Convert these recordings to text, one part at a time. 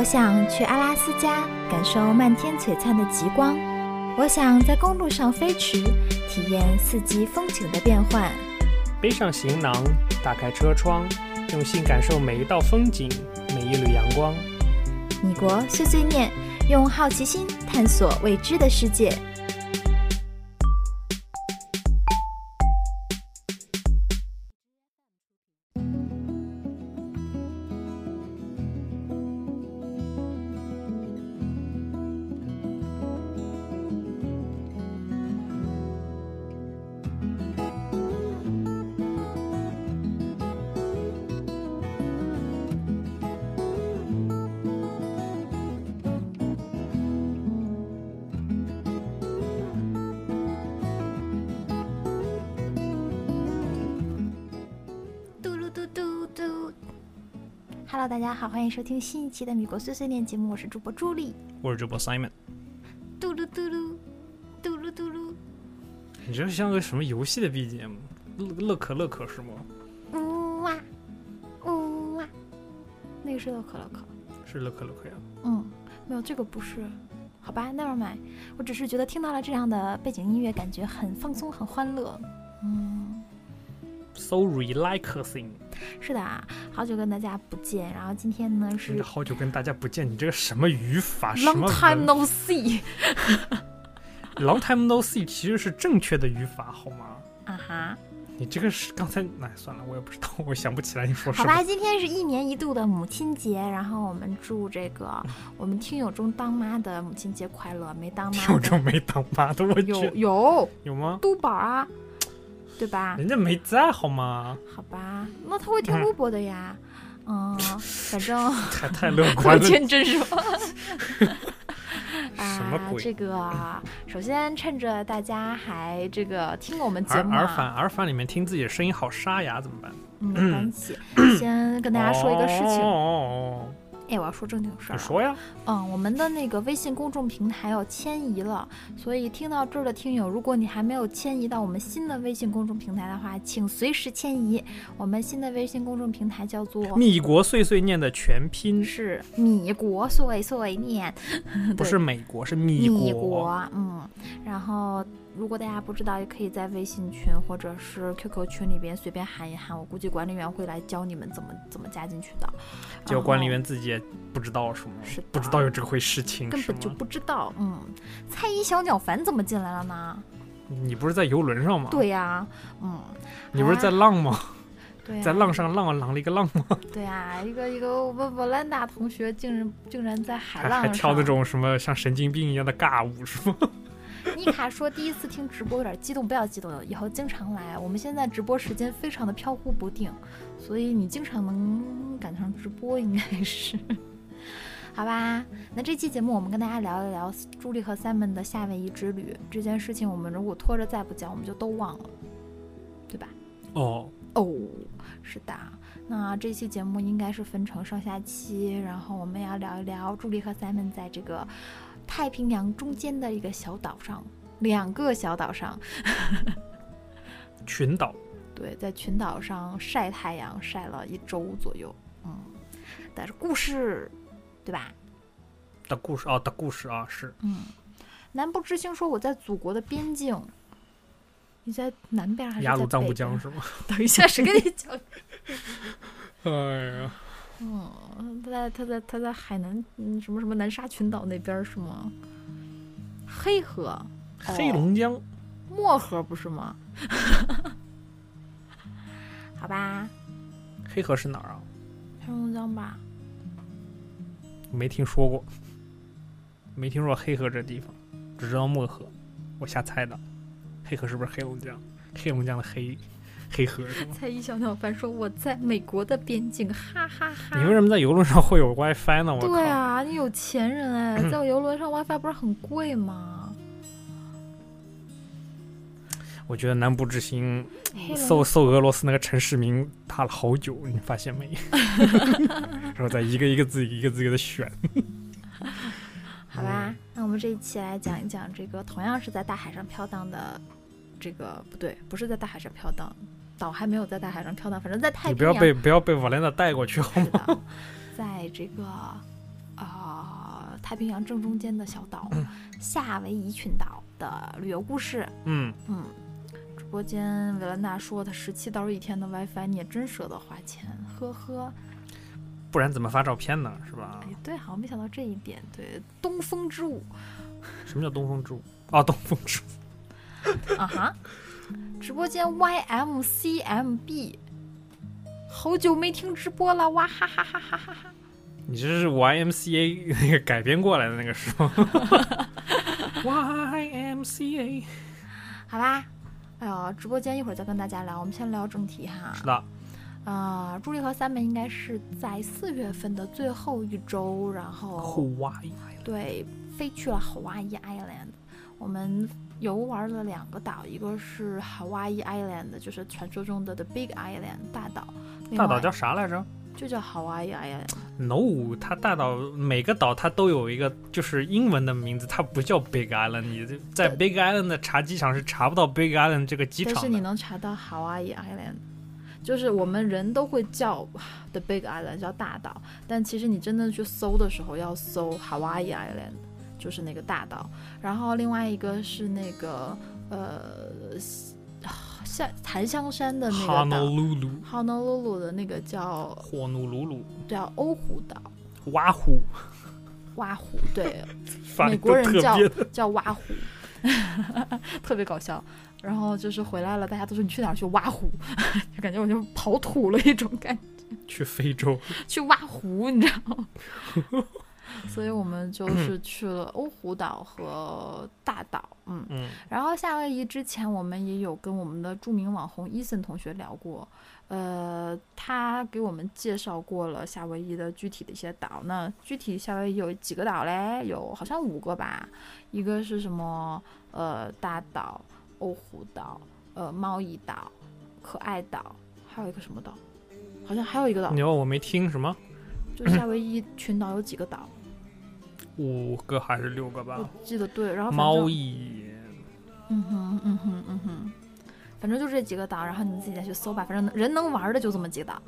我想去阿拉斯加感受漫天璀璨的极光，我想在公路上飞驰，体验四季风景的变换。背上行囊，打开车窗，用心感受每一道风景，每一缕阳光。米国碎碎念，用好奇心探索未知的世界。好，欢迎收听新一期的米国碎碎念节目，我是主播朱莉。我是主播 Simon，嘟噜嘟噜，嘟噜嘟噜，你这像个什么游戏的 BGM？乐乐可乐可是吗？呜哇，呜哇，那个是乐可乐可。是乐可乐可呀。嗯，没有这个不是，好吧，Never mind，我只是觉得听到了这样的背景音乐，感觉很放松，很欢乐。嗯，So relaxing。是的啊，好久跟大家不见，然后今天呢是好久跟大家不见，你这个什么语法？long time no see。long time no see 其实是正确的语法，好吗？啊哈，你这个是刚才，哎，算了，我也不知道，我想不起来你说什么。好吧，今天是一年一度的母亲节，然后我们祝这个我们听友中当妈的母亲节快乐，没当妈听友中没当妈的，我有，有有吗？都宝啊，对吧？人家没在，好吗？好吧，那他会听嗯录播的呀。嗯，反正 太太乐观了。天真是吧？啊，什么鬼这个啊，首先趁着大家还这个听我们节目啊，耳返耳返里面听自己的声音好沙哑，怎么办？嗯，没关系。先跟大家说一个事情，哦，哎，我要说正经事儿。你说呀？嗯，我们的那个微信公众平台要迁移了，所以听到这儿的听友，如果你还没有迁移到我们新的微信公众平台的话，请随时迁移。我们新的微信公众平台叫做米国碎碎念的全拼是米国碎碎念，不是美国，是米米国。嗯，然后如果大家不知道，也可以在微信群或者是 QQ 群里边随便喊一喊，我估计管理员会来教你们怎么怎么加进去的。结果管理员自己也不知道什么？是不知道有这回事情？根本就不知道，嗯，蔡依小鸟凡怎么进来了呢？你不是在游轮上吗？，对呀、嗯，你不是在浪吗？对呀、在浪上浪浪了一个浪吗？对呀、一个一个我们瓦兰达同学竟然竟然在海浪上还跳那种什么像神经病一样的尬舞是吗？妮卡说第一次听直播有点激动，不要激动，以后经常来。我们现在直播时间非常的飘忽不定，所以你经常能赶上直播，应该是。好吧，那这期节目我们跟大家聊一聊朱莉和 Simon 的夏威夷之旅这件事情。我们如果拖着再不讲，我们就都忘了，对吧？哦，哦，是的。那这期节目应该是分成上下期，然后我们要聊一聊朱莉和 Simon 在这个太平洋中间的一个小岛上，两个小岛上，群岛。对，在群岛上晒太阳晒了一周左右，嗯，但是故事，对吧？的故事啊的故事啊是。嗯，南部之星说我在祖国的边境，你在南边还是在雅鲁藏布江是吗？等一下，谁跟你讲？哎呀，嗯，他在他在他在海南嗯什么什么南沙群岛那边儿是吗？黑河、黑龙江漠河不是吗？好吧，黑河是哪儿啊？黑龙江吧。没听说过，没听说黑河这地方，只知道漠河，我瞎猜的。黑河是不是黑龙江？黑龙江的黑，黑河是吗？蔡依小鸟凡说我在美国的边境，哈哈哈。你为什么在游轮上会有 WiFi 呢？我靠！对啊，你有钱人哎，在我游轮上 WiFi 不是很贵吗？我觉得南部之星搜搜俄罗斯那个城市名打了好久，你发现没？然后再一个一个字一个字给它选。好吧，那我们这一期来讲一讲这个同样是在大海上飘荡的，这个不对，不是在大海上飘荡，岛还没有在大海上飘荡，反正在太平洋你不要被不要被瓦莲娜带过去好吗？在这个啊、太平洋正中间的小岛、夏威夷群岛的旅游故事。嗯，嗯，直播间维兰娜说他十七刀一天的 WiFi，你也真舍得花钱，呵呵。不然怎么发照片呢？是吧哎？，对，好像没想到这一点。对，东风之舞什么叫东风之舞？哦，东风之舞。啊哈，直播间 YMCMB，好久没听直播了，哇哈哈哈哈哈哈！你这是 YMCA 那个改编过来的那个是吗？YMCA 好吧，哎呀，直播间一会儿再跟大家聊，我们先聊正题哈。是的，啊、朱莉和三妹应该是在四月份的最后一周，然后户外对飞去了 Hawaii Island。我们游玩了两个岛，一个是 Hawaii Island，就是传说中的 The Big Island 大岛，大岛叫啥来着就叫 Hawaii Island。？No，它大岛每个岛它都有一个就是英文的名字，它不叫 Big Island。你在 Big Island 的查机场是查不到 Big Island 这个机场但是你。能查到 Hawaii Island，就是我们人都会叫 The Big Island 叫大岛，但其实你真的去搜的时候要搜 Hawaii Island，就是那个大岛。然后另外一个是那个呃，像檀香山的那个岛 Honolulu、，Honolulu 的那个叫火奴鲁鲁、叫欧胡岛。挖湖，挖湖，对，美国人叫叫挖湖，特别搞笑。然后就是回来了，大家都说你去哪儿去挖湖，就感觉我就跑土了一种感觉，去非洲。去挖湖，你知道吗？所以我们就是去了欧胡岛和大岛，嗯，嗯，然后夏威夷之前我们也有跟我们的著名网红伊森同学聊过，呃，他给我们介绍过了夏威夷的具体的一些岛。那具体夏威夷有几个岛嘞？有好像五个吧，一个是什么？呃，大岛、欧胡岛、呃，猫屿岛、可爱岛，还有一个什么岛？好像还有一个岛你，问我没听什么？就夏威夷群岛有几个岛？五个还是六个吧我？记得对，然后猫蚁，嗯哼，嗯哼，嗯哼，反正就这几个岛，然后你们自己再去搜吧。反正人能玩的就这么几个岛。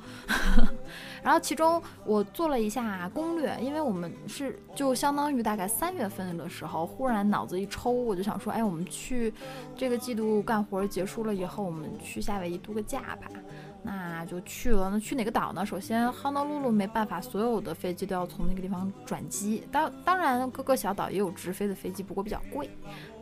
然后其中我做了一下攻略，因为我们是就相当于大概三月份的时候，忽然脑子一抽，我就想说，哎，我们去这个季度干活结束了以后，我们去夏威夷度个假吧。那就去了。那去哪个岛呢？首先，Honolulu 没办法，所有的飞机都要从那个地方转机。当当然，各个小岛也有直飞的飞机，不过比较贵。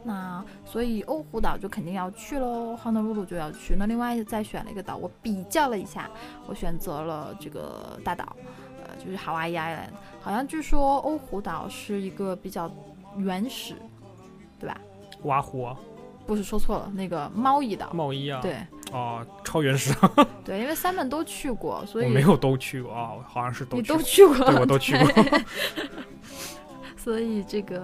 那所以欧胡岛就肯定要去喽，Honolulu 就要去。那另外再选了一个岛，我比较了一下，我选择了这个大岛，呃，就是 Hawaii Island。好像据说欧胡岛是一个比较原始，对吧？挖湖，不是说错了，那个猫一岛。贸易啊，对。哦，超原始，对，因为三本都去过，所以我没有都去过啊，好像是都都去过，对我都去过。所以这个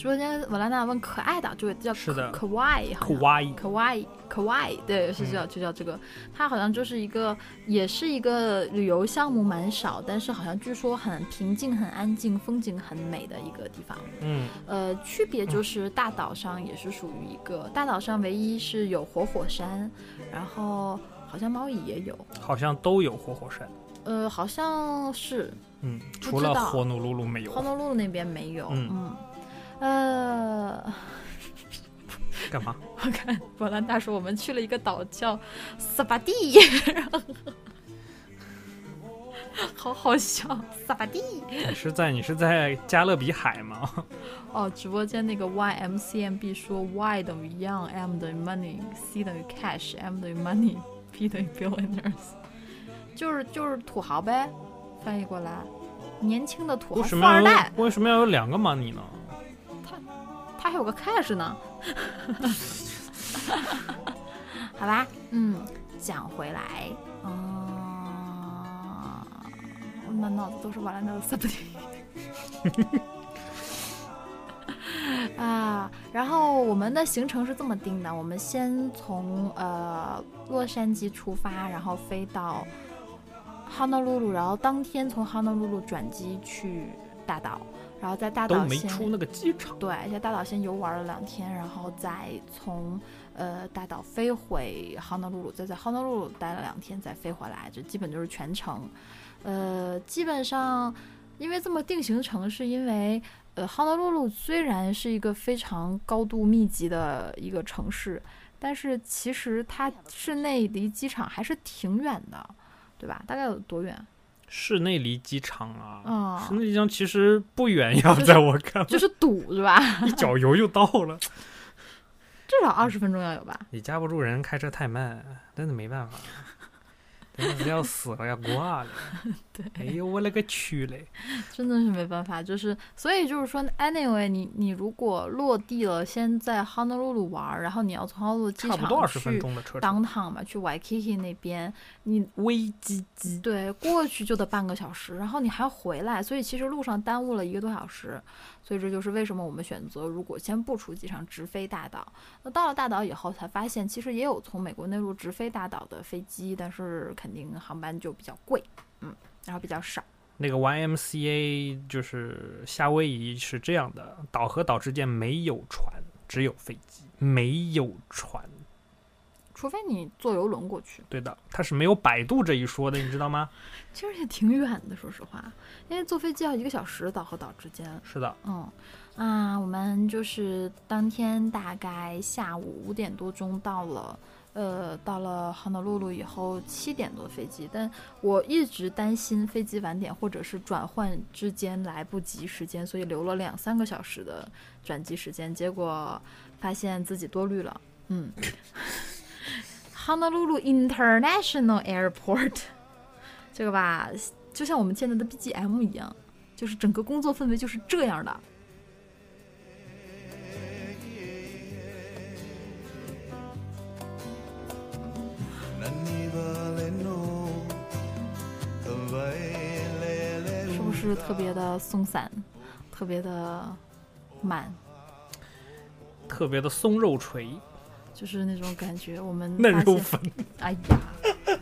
直播间瓦兰娜问可爱的，就叫是的。可哇伊，酷哇伊，可哇伊，可哇伊，对，是嗯。叫就叫这个，它好像就是一个，也是一个旅游项目蛮少，但是好像据说很平静、很安静、风景很美的一个地方。嗯，呃，区别就是大岛上也是属于一个，大岛上唯一是有活火山，然后好像猫屿也有，好像都有活火山，呃，好像是嗯，除了火奴鲁鲁没有。Honolulu 那边没有，嗯。嗯，呃。干嘛？我看波兰大叔我们去了一个岛叫萨巴蒂，好好笑，萨巴蒂。你是在你是在加勒比海吗？哦，直播间那个 YMCMB 说 Y 等于 Young，M 等于 Money，C 等于 Cash，M 等于 Money，P 等于 Billionaires，就是就是土豪呗，翻译过来，年轻的土豪富二代，为什么要有两个 money 呢？他还有个 Cash 呢。好吧，嗯，讲回来，嗯，我满脑子都是瓦兰达的 subject 啊，然后我们的行程是这么定的：我们先从呃洛杉矶出发，然后飞到 Honolulu，然后当天从 Honolulu 转机去大岛，然后在大都没岛先出那个机场。对，在大岛先游玩了两天，然后再从呃大岛飞回 Honolulu，再在 Honolulu 待了两天，再飞回来，这基本就是全程。呃，基本上因为这么定行程，是，因为呃，哈德鲁鲁虽然是一个非常高度密集的一个城市，但是其实它市内离机场还是挺远的，对吧？大概有多远？市内离机场啊，啊、市内离机场其实不远呀，在我看来，就是堵，是吧？一脚油就到了。至少二十分钟要有吧？你架不住人开车太慢，真的没办法，真的是要死了要挂了。对，哎呦我勒个去嘞！真的是没办法，就是所以就是说，anyway，你你如果落地了，先在 Honolulu 玩儿，然后你要从 Honolulu 机差不多分场去钟的车程。downtown 嘛，去 Waikiki 那边，你微机机，对过去就得半个小时，然后你还要回来，所以其实路上耽误了一个多小时。所以这就是为什么我们选择如果先不出机场直飞大岛。那到了大岛以后才发现，其实也有从美国内陆直飞大岛的飞机，但是肯定航班就比较贵，嗯，然后比较少。那个 YMCA 就是夏威夷是这样的，岛和岛之间没有船，只有飞机，没有船。除非你坐游轮过去，对的，它是没有摆渡这一说的，你知道吗？其实也挺远的，说实话，因为坐飞机要一个小时，岛和岛之间。是的，嗯，啊，我们就是当天大概下午五点多钟到了，呃，到了 honolulu 露露以后七点多飞机，但我一直担心飞机晚点或者是转换之间来不及时间，所以留了两三个小时的转机时间，结果发现自己多虑了，嗯。Honolulu International Airport，这个吧，就像我们现在的 BGM 一样，就是整个工作氛围就是这样的。是特别的松散，特别的满，特别的松肉锤，就是那种感觉。我们嫩肉粉，哎呀，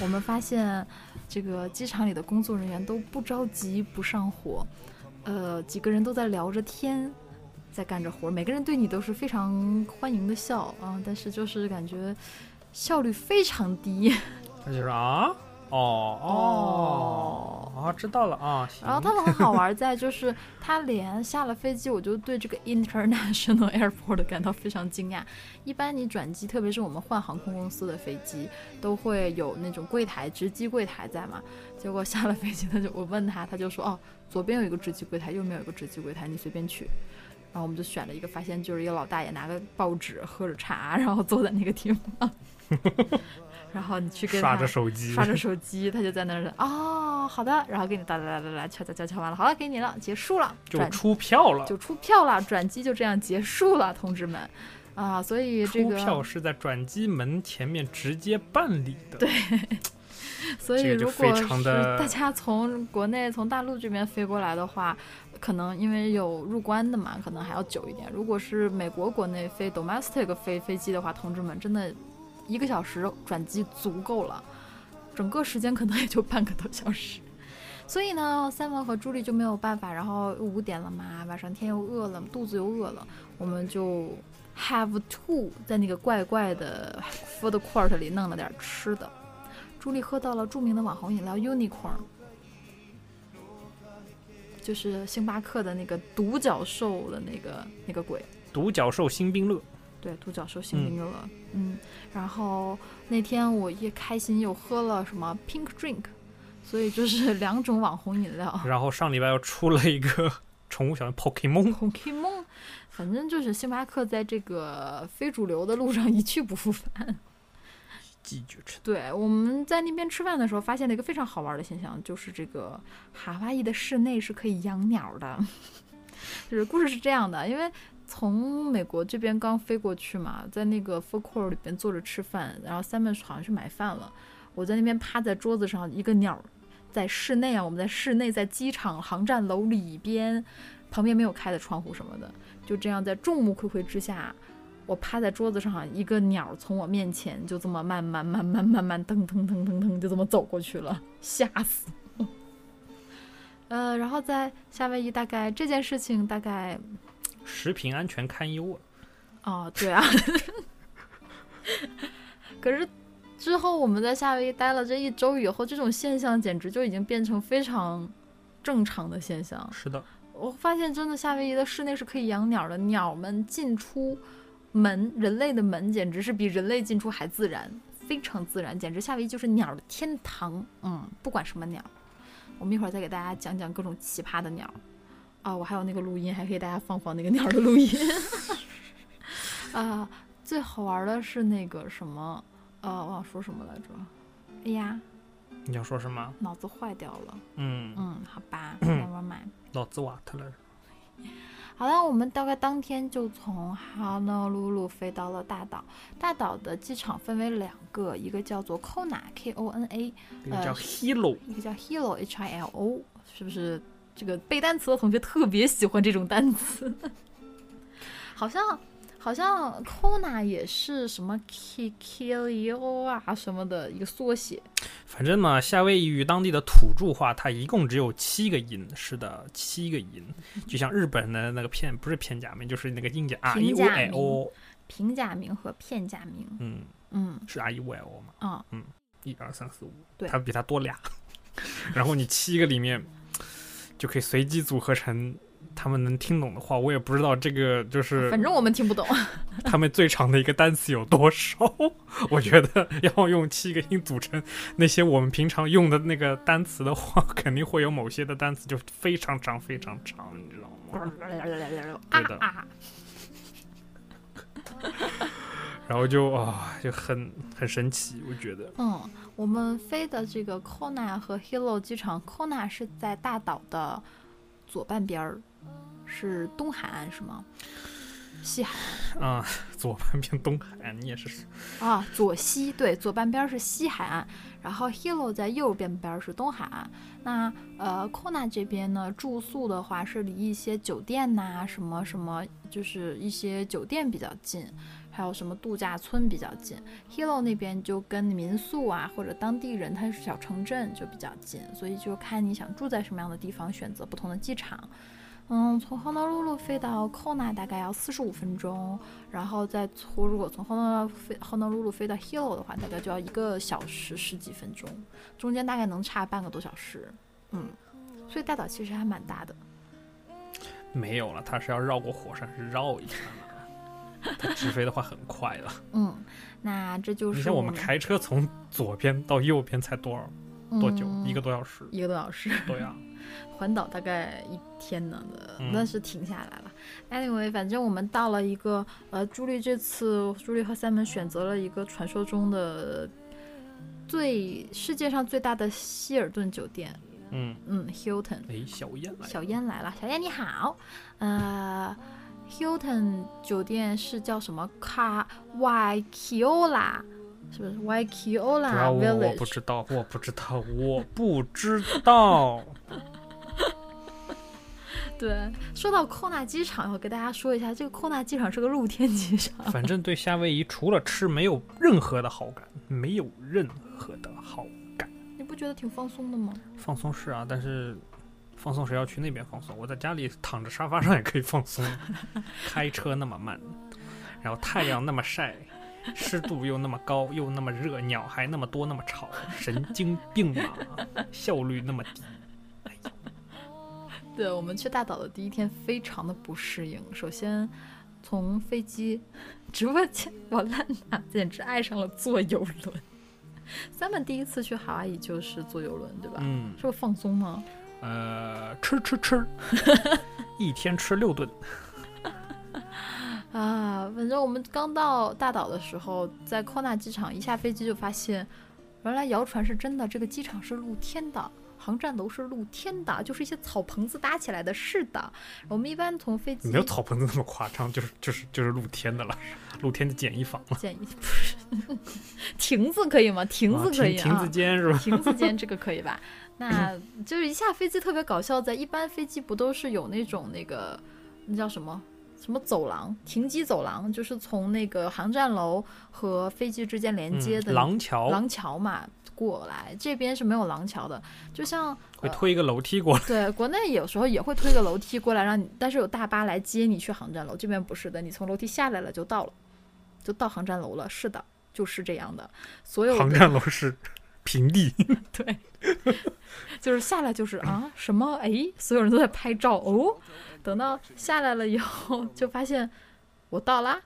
我们发现这个机场里的工作人员都不着急不上火，呃，几个人都在聊着天，在干着活，每个人对你都是非常欢迎的笑啊，但是就是感觉效率非常低。他就是啊，哦哦哦，知道了啊。然后他们很好玩，在就是他连下了飞机，我就对这个 international airport 感到非常惊讶。一般你转机，特别是我们换航空公司的飞机，都会有那种柜台值机柜台在嘛。结果下了飞机，他就我问他，他就说哦，左边有一个值机柜台，右边有一个值机柜台，你随便去。然后我们就选了一个，发现就是一个老大爷拿个报纸喝着茶，然后坐在那个 地方。然后你去跟刷他着手机，刷着手机，他就在那儿哦，好的，然后给你哒哒哒哒哒敲敲敲敲完了，好了，给你了，结束了，就出票了。就出票了，转机就这样结束了，同志们啊，所以这出个，票是在转机门前面直接办理的。对，所以如果是大家从国内从大陆这边飞过来的话，可能因为有入关的嘛，可能还要久一点。如果是美国国内飞 domestic 飞飞机的话，同志们真的一个小时转机足够了，整个时间可能也就半个多小时。所以呢，三文和朱莉就没有办法，然后五点了嘛，晚上天又饿了，肚子又饿了，我们就 have to 在那个怪怪的 food court 里弄了点吃的。朱莉喝到了著名的网红饮料 Unicorn，就是星巴克的那个独角兽的那个那个鬼，独角兽新冰乐，对，独角兽星冰乐，嗯然后那天我一开心又喝了什么 Pink Drink，所以就是两种网红饮料。然后上礼拜又出了一个 宠物小人 Pokemon，Pokemon，反正就是星巴克在这个非主流的路上一去不复返。对，我们在那边吃饭的时候，发现了一个非常好玩的现象，就是这个夏威夷的室内是可以养鸟的。就是故事是这样的，因为从美国这边刚飞过去嘛，在那个 food court 里边坐着吃饭，然后 Simon 好像去买饭了，我在那边趴在桌子上，一个鸟在室内啊，我们在室内，在机场航站楼里边，旁边没有开的窗户什么的，就这样在众目睽睽之下。我趴在桌子上，一个鸟从我面前就这么慢慢慢慢慢慢腾腾腾腾腾就这么走过去了，吓死！呃，然后在夏威夷，大概这件事情大概食品安全堪忧啊。哦，对啊。可是之后我们在夏威夷待了这一周以后，这种现象简直就已经变成非常正常的现象。是的，我发现真的夏威夷的室内是可以养鸟的，鸟们进出门，人类的门简直是比人类进出还自然，非常自然，简直夏威夷就是鸟的天堂。嗯，不管什么鸟，我们一会儿再给大家讲讲各种奇葩的鸟。啊，我还有那个录音，还可以大家放放那个鸟的录音。啊，最好玩的是那个什么，呃，我想说什么来着？哎呀，你要说什么？脑子坏掉了。嗯，嗯，好吧，never mind。脑子瓦特了。好了，我们大概当天就从哈纳鲁鲁飞到了大岛。大岛的机场分为两个，一个叫做 Kona，K O N A，一个叫呃 Hilo，一个叫 Hilo，H I L O，是不是？这个背单词的同学特别喜欢这种单词。好像好像 Kona 也是什么 K K L O 啊什么的一个缩写。反正呢，夏威夷语当地的土著话，它一共只有七个音。是的，七个音，就像日本的那个片，不是片假名，就是那个音假 R e u i o，。平假名和片假名，嗯，嗯是 R E O L O 嘛？啊、一二三四五，对它比它多俩。然后你七个里面就可以随机组合成他们能听懂的话。我也不知道这个就是反正我们听不懂。他们最长的一个单词有多少。我觉得要用七个音组成那些我们平常用的那个单词的话，肯定会有某些的单词就非常长非常长，你知道吗？对的啊啊！然后就啊、就很很神奇，我觉得。嗯，我们飞的这个 Kona 和 Hilo 机场，Kona 是在大岛的左半边儿，是东海岸是吗？西海岸啊、左半边东海岸，你也是啊，左西对，左半边儿是西海岸，然后 Hilo 在右边边儿是东海岸。那呃，Kona 这边呢，住宿的话是离一些酒店呐、什么什么，就是一些酒店比较近。还有什么度假村比较近，Hilo 那边就跟民宿啊或者当地人，它是小城镇就比较近，所以就看你想住在什么样的地方，选择不同的机场。嗯，从 Honolulu 飞到 Kona 大概要四十五分钟，然后再从如果从 Honolulu 飞 Honolulu 飞到 Hilo 的话，大概就要一个小时十几分钟，中间大概能差半个多小时。嗯，所以大岛其实还蛮大的。没有了，它是要绕过火山是绕一下的。它直飞的话很快的，嗯，那这就是你像我们开车从左边到右边才多少多久？嗯一个多小时。一个多小时。对呀、环岛大概一天呢的，嗯但是停下来了。Anyway，反正我们到了一个呃，朱莉这次朱莉和 Simon 选择了一个传说中的最世界上最大的希尔顿酒店，嗯，嗯，Hilton。哎，小燕来了，小燕来了，小燕你好，呃，Hilton 酒店是叫什么卡 Waikiola，是不是 Waikiola 主要我我 Village？不知道，我不知道，我不知道。对，说到 Kona 机场，我给大家说一下，这个 Kona 机场是个露天机场。反正对夏威夷除了吃没有任何的好感，没有任何的好感。你不觉得挺放松的吗？放松是啊，但是放松谁要去那边放松？我在家里躺着沙发上也可以放松。开车那么慢，然后太阳那么晒，湿度又那么高，又那么热，鸟还那么多那么吵，神经病啊！效率那么低。对我们去大岛的第一天非常的不适应。首先，从飞机直播间，我烂娜简直爱上了坐游轮。三本第一次去夏威夷就是坐游轮，对吧？嗯，是不是放松吗？呃，吃吃吃，一天吃六顿。啊，反正我们刚到大岛的时候，在科纳机场一下飞机就发现，原来谣传是真的，这个机场是露天的。航站楼是露天的，就是一些草棚子搭起来的。是的，我们一般从飞机没有草棚子那么夸张，就是就是就是露天的了，露天的简易房了。简易不是亭子可以吗？亭子可以啊，亭亭子间是吧？亭子间这个可以吧？那就是一下飞机特别搞笑，在一般飞机不都是有那种那个那叫什么什么走廊，停机走廊，就是从那个航站楼和飞机之间连接的嗯廊桥廊桥嘛过来，这边是没有廊桥的，就像会推一个楼梯过来。对，国内有时候也会推个楼梯过来让你，但是有大巴来接你去航站楼。这边不是的，你从楼梯下来了就到了，就到航站楼了。是的，就是这样的。所有航站楼是平地。对，就是下来就是啊什么哎，所有人都在拍照哦。等到下来了以后，就发现我到啦，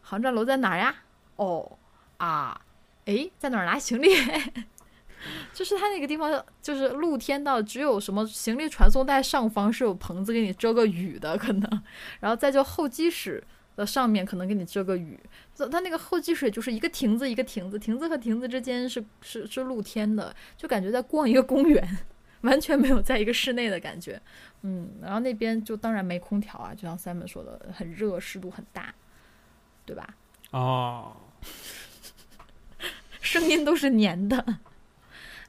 航站楼在哪儿呀？哦啊，哎，在哪儿拿行李？就是它那个地方，就是露天到只有什么行李传送带上方是有棚子给你遮个雨的可能，然后再就候机室的上面可能给你遮个雨。它那个后积水就是一个亭子一个亭子，亭子和亭子之间是是是露天的，就感觉在逛一个公园，完全没有在一个室内的感觉。嗯，然后那边就当然没空调啊，就像 Simon 说的，很热，湿度很大，对吧？哦，声音都是黏的。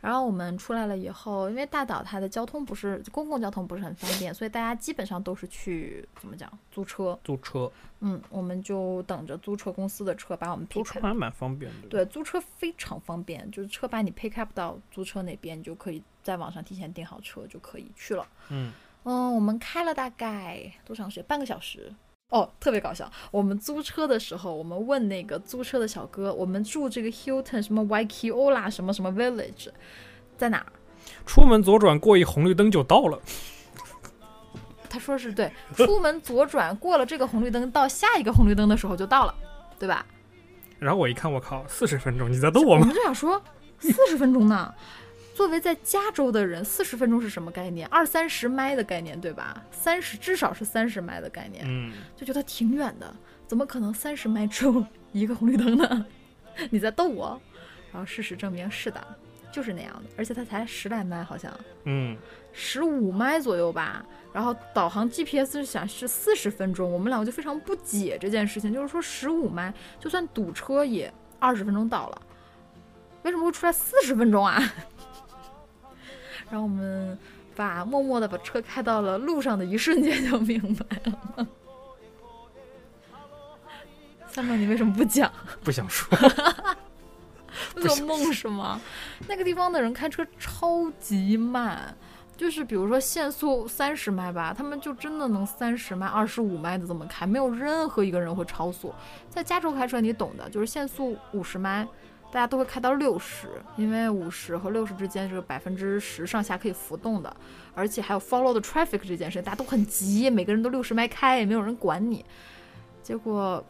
然后我们出来了以后，因为大岛它的交通不是公共交通不是很方便，所以大家基本上都是去怎么讲租车。租车，嗯，我们就等着租车公司的车把我们租车还蛮方便的。对，租车非常方便，就是车把你 pick up 到租车那边，你就可以在网上提前订好车就可以去了。嗯嗯，我们开了大概多长时间？半个小时。哦，特别搞笑。我们租车的时候，我们问那个租车的小哥，我们住这个 Hilton 什么 Waikiola 什么什么 Village 在哪儿？出门左转过一红绿灯就到了。他说是对，出门左转过了这个红绿灯，到下一个红绿灯的时候就到了，对吧？然后我一看，我靠，四十分钟，你在逗我吗？我们就想说，四十分钟呢？作为在加州的人，四十分钟是什么概念？二三十迈的概念，对吧？三十至少是三十迈的概念，嗯，就觉得挺远的，怎么可能三十迈只有一个红绿灯呢？你在逗我？然后事实证明是的，就是那样的，而且它才十来迈，好像，嗯，十五迈左右吧。然后导航 GPS 显示四十分钟，我们两个就非常不解这件事情，就是说十五迈就算堵车也二十分钟到了，为什么会出来四十分钟啊？然后我们把默默的把车开到了路上的一瞬间就明白了。三妹，你为什么不讲？不想说。做梦是吗？那个地方的人开车超级慢，就是比如说限速三十迈吧，他们就真的能三十迈、二十五迈的这么开，没有任何一个人会超速。在加州开车你懂的，就是限速五十迈。大家都会开到六十，因为五十和六十之间是个百分之十上下可以浮动的，而且还有 follow the traffic 这件事，大家都很急，每个人都六十迈开，也没有人管你。结果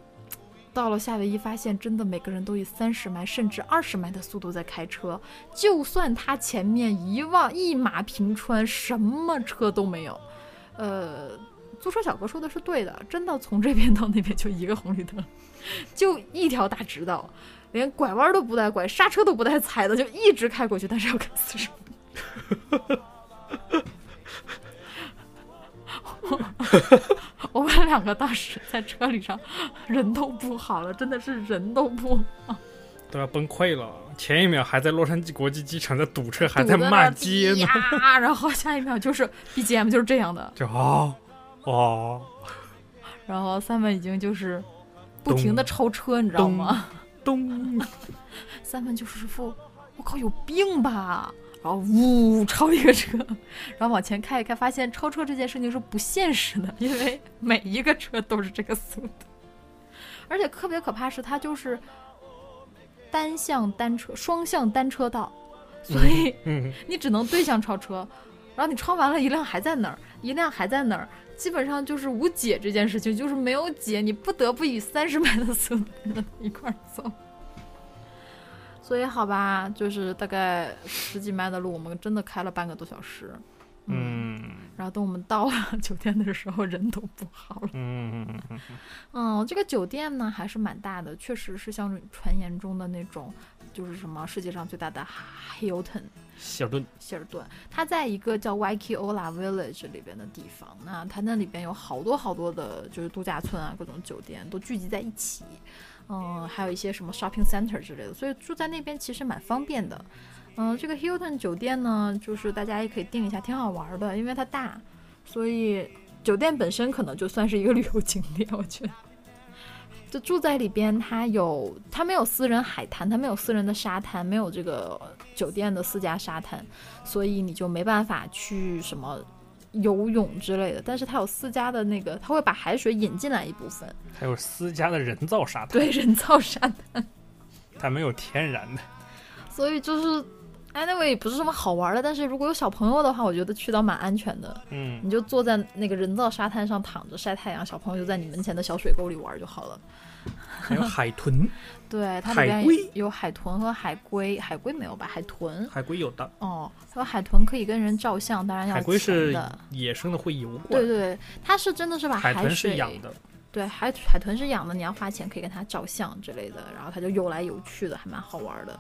到了夏威夷，发现真的每个人都以三十迈甚至二十迈的速度在开车，就算他前面一望一马平川，什么车都没有。呃，租车小哥说的是对的，真的从这边到那边就一个红绿灯，就一条大直道。连拐弯都不带拐，刹车都不带踩的，就一直开过去，但是要开四十。我们两个当时在车里上，人都不好了，真的是人都不好，都要崩溃了。前一秒还在洛杉矶国际机场在堵车，还在骂街呢，然后下一秒就是 BGM 就是这样的，就啊哦，然后三本已经就是不停的超车，你知道吗？咚，三分就是负，我靠，有病吧？然后呜超一个车，然后往前开一开，发现超车这件事情是不现实的，因为每一个车都是这个速度，而且特别可怕是它就是单向单车、双向单车道，所以你只能对向超车，然后你超完了一辆还在那儿，一辆还在那儿，基本上就是无解这件事情，就是没有解，你不得不以三十迈的速度一块儿走。所以好吧，就是大概十几迈的路，我们真的开了半个多小时。嗯，然后等我们到了酒店的时候，人都不好了。嗯嗯嗯嗯，这个酒店呢还是蛮大的，确实是像传言中的那种，就是什么世界上最大的 Hilton 希尔顿。希尔顿，它在一个叫 Waikiola Village 里边的地方。那它那里边有好多好多的，就是度假村啊，各种酒店都聚集在一起。嗯，还有一些什么 shopping center 之类的，所以住在那边其实蛮方便的。嗯，这个 Hilton 酒店呢，就是大家也可以订一下，挺好玩的，因为它大，所以酒店本身可能就算是一个旅游景点，我觉得。就住在里边，它有它没有私人海滩，它没有私人的沙滩，没有这个酒店的私家沙滩，所以你就没办法去什么。游泳之类的，但是它有私家的那个，它会把海水引进来一部分。还有私家的人造沙滩。对，人造沙滩。它没有天然的。所以就是 anyway 不是什么好玩的，但是如果有小朋友的话，我觉得去到蛮安全的。嗯，你就坐在那个人造沙滩上躺着晒太阳，小朋友就在你门前的小水沟里玩就好了。还有海豚，对，它里海边龟有海豚和海龟，海龟没有吧？海豚海龟有的，哦，还有海豚可以跟人照相，当然要海龟是。野生的，会游过。对对，它是真的是把海豚是水养的，对，海海豚是养的，你要花钱可以跟它照相之类的，然后它就游来游去的，还蛮好玩的。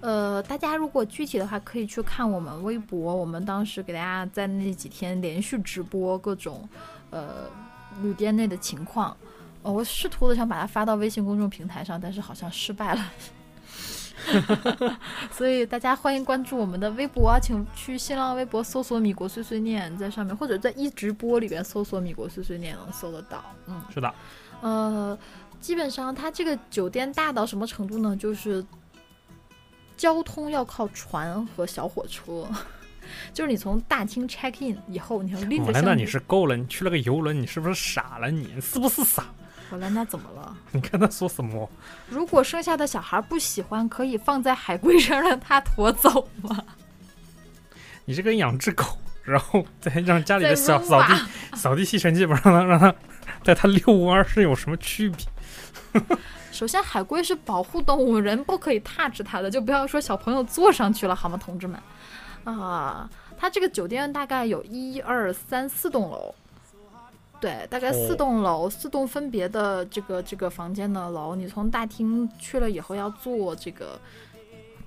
呃，大家如果具体的话，可以去看我们微博，我们当时给大家在那几天连续直播各种呃旅店内的情况。呃，我试图的想把它发到微信公众平台上，但是好像失败了。所以大家欢迎关注我们的微博啊，请去新浪微博搜索“米国碎碎念”在上面，或者在一直播里边搜索“米国碎碎念”能搜得到。嗯，是的，呃，基本上它这个酒店大到什么程度呢？就是交通要靠船和小火车，就是你从大厅 check in 以后，你要拎着那你是够了，你去了个游轮，你是不是傻了你？是不是傻？我来那怎么了？你看他说什么？如果生下的小孩不喜欢，可以放在海龟上让他驮走吗？你这个养只狗，然后再让家里的小扫地扫地吸尘器不让它让它带它遛弯儿是有什么区别？首先，海龟是保护动物，人不可以 touch 它的，就不要说小朋友坐上去了，好吗，同志们？啊，它这个酒店大概有一二三四栋楼，对，大概四哦栋楼，四栋分别的这个这个房间的楼，你从大厅去了以后要坐这个。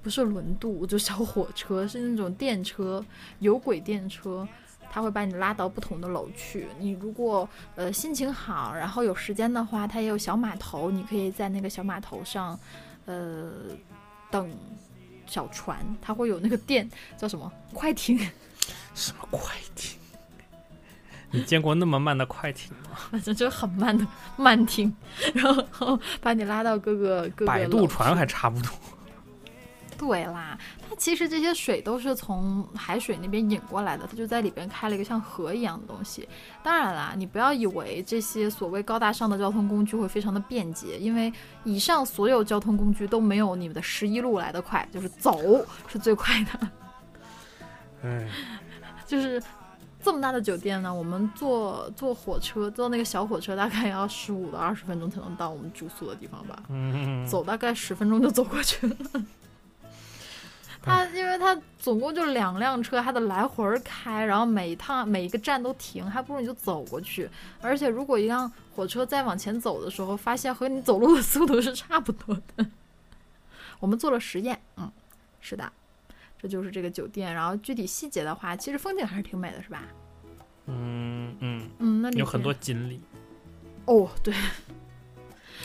不是轮渡，就小火车，是那种电车，有轨电车，它会把你拉到不同的楼去。你如果呃心情好，然后有时间的话，它也有小码头，你可以在那个小码头上，呃，等小船，它会有那个电叫 什么快艇，什么快艇？你见过那么慢的快艇吗？反正就很慢的慢艇，然后 把你拉到各个各个摆渡船还差不多。对啦，它其实这些水都是从海水那边引过来的，它就在里边开了一个像河一样的东西。当然啦，你不要以为这些所谓高大上的交通工具会非常的便捷，因为以上所有交通工具都没有你们的十一路来的快，就是走是最快的。哎，就是这么大的酒店呢，我们坐坐火车，坐那个小火车大概要十五到二十分钟才能到我们住宿的地方吧。嗯，走大概十分钟就走过去了。它因为它总共就两辆车，还得来回儿开，然后每一趟每一个站都停，还不如你就走过去。而且如果一辆火车再往前走的时候，发现和你走路的速度是差不多的。我们做了实验，嗯，是的，这就是这个酒店。然后具体细节的话，其实风景还是挺美的，是吧？嗯嗯，嗯，那有很多锦鲤。哦，对，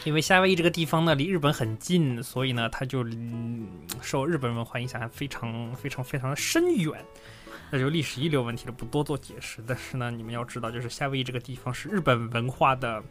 因为夏威夷这个地方呢，离日本很近，所以呢，它就、嗯受日本文化影响还非常非常非常的深远。那就历史遗留问题了，不多做解释。但是呢，你们要知道，就是夏威夷这个地方是日本文化的，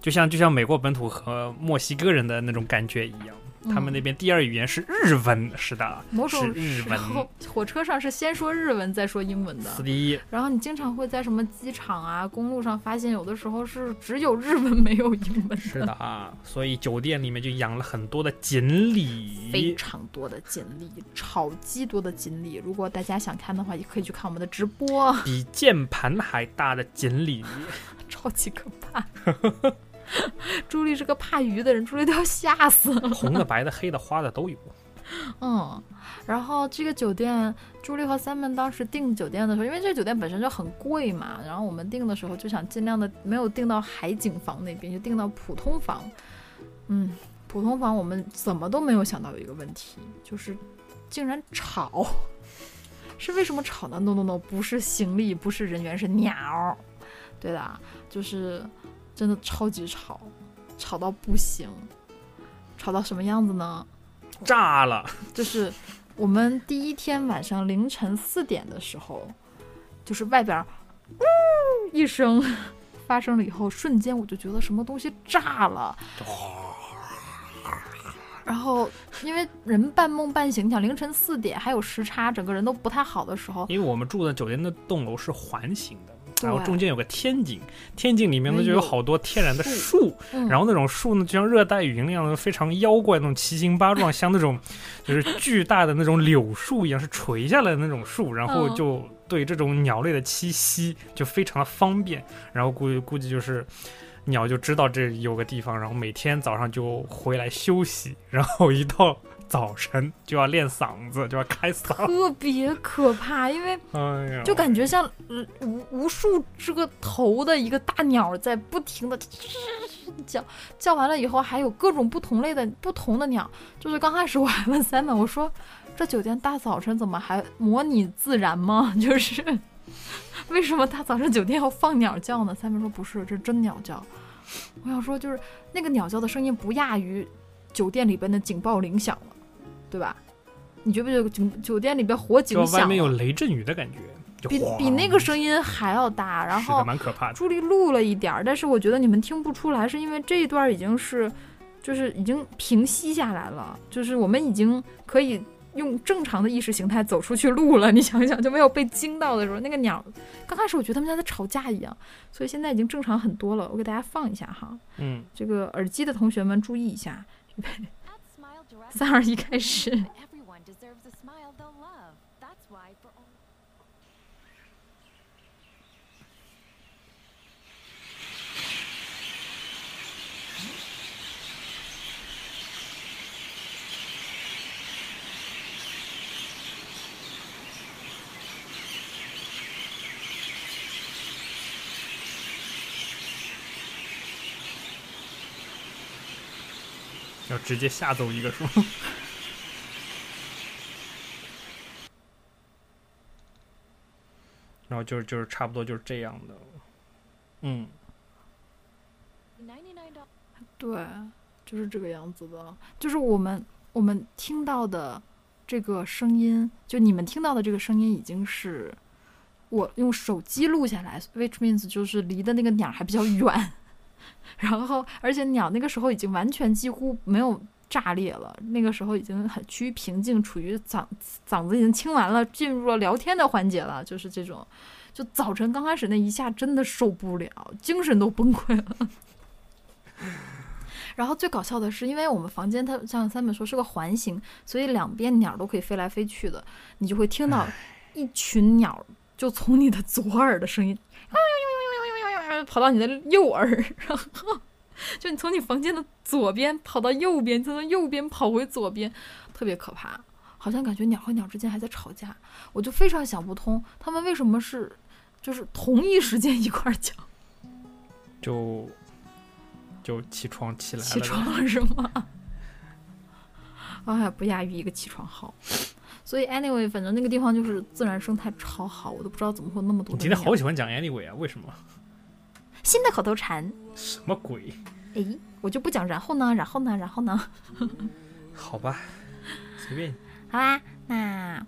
就像就像美国本土和墨西哥人的那种感觉一样。他们那边第二语言是日文，是的，嗯某种是日文。时候火车上是先说日文再说英文的。是的，然后你经常会在什么机场啊、公路上发现，有的时候是只有日文没有英文是的啊，所以酒店里面就养了很多的锦鲤非。常多的锦鲤，超级多的锦鲤。如果大家想看的话，也可以去看我们的直播，比键盘还大的锦鲤，超级可怕。朱莉是个怕鱼的人，朱莉都要吓死了。红的、白的、黑的、花的都有。嗯，然后这个酒店，朱莉和 Simon 当时订酒店的时候，因为这个酒店本身就很贵嘛，然后我们订的时候就想尽量的没有订到海景房那边，就订到普通房。嗯，普通房我们怎么都没有想到有一个问题，就是竟然吵。是为什么吵呢？No No No，不是行李，不是人员，是鸟。对的，就是真的超级吵，吵到不行，吵到什么样子呢？炸了！就是我们第一天晚上凌晨四点的时候，就是外边儿呜一声发生了以后，瞬间我就觉得什么东西炸了。然后，因为人半梦半醒，你想凌晨四点还有时差，整个人都不太好的时候，因为我们住的酒店的栋楼是环形的，然后中间有个天井，天井里面呢就有有好多天然的树然后那种树呢就像热带雨林那样的非常妖怪那种奇形八状，像那种 就是巨大的那种柳树一样，是垂下来的那种树，然后嗯。就对这种鸟类的栖息就非常的方便，然后估计估计就是。鸟就知道这有个地方，然后每天早上就回来休息，然后一到早晨就要练嗓子，就要开嗓。特别可怕，因为哎呀，就感觉像呃无无数这个头的一个大鸟在不停的叫，叫完了以后还有各种不同类的不同的鸟。就是刚开始我还问 Simon，我说这酒店大早晨怎么还模拟自然吗？就是为什么大早上酒店要放鸟叫呢？Simon 说不是，这是真鸟叫。我想说就是那个鸟叫的声音不亚于酒店里边的警报铃响了，对吧？你觉不觉得酒酒店里边火警就响？外面有雷阵雨的感觉，比比那个声音还要大，然后蛮可怕的。朱莉录了一点儿，但是我觉得你们听不出来，是因为这一段已经是，就是已经平息下来了，就是我们已经可以用正常的意识形态走出去录了。你想想，就没有被惊到的时候，那个鸟，刚开始我觉得他们家在吵架一样，所以现在已经正常很多了。我给大家放一下哈，嗯，这个耳机的同学们注意一下，三二一开始。要直接吓走一个是吗？然后就是就是差不多就是这样的，嗯，对，就是这个样子的。就是我们我们听到的这个声音，就你们听到的这个声音，已经是我用手机录下来，which means 就是离的那个鸟还比较远。然后，而且鸟那个时候已经完全几乎没有炸裂了，那个时候已经很趋于平静，处于嗓嗓子已经清完了，进入了聊天的环节了，就是这种。就早晨刚开始那一下真的受不了，精神都崩溃了。然后最搞笑的是，因为我们房间它像三本说是个环形，所以两边鸟都可以飞来飞去的，你就会听到一群鸟就从你的左耳的声音，跑到你的右耳，然后就你从你房间的左边跑到右边，再从右边跑回左边，特别可怕。好像感觉鸟和鸟之间还在吵架，我就非常想不通，他们为什么是就是同一时间一块儿叫。就就起床起来了，起床了是吗？哎，不亚于一个起床号。所以 anyway，反正那个地方就是自然生态超好，我都不知道怎么会那么多你今天好喜欢讲 anyway 啊？为什么？新的口头禅。什么鬼？哎，我就不讲然后呢，然后呢，然后呢。好吧，随便。好吧，那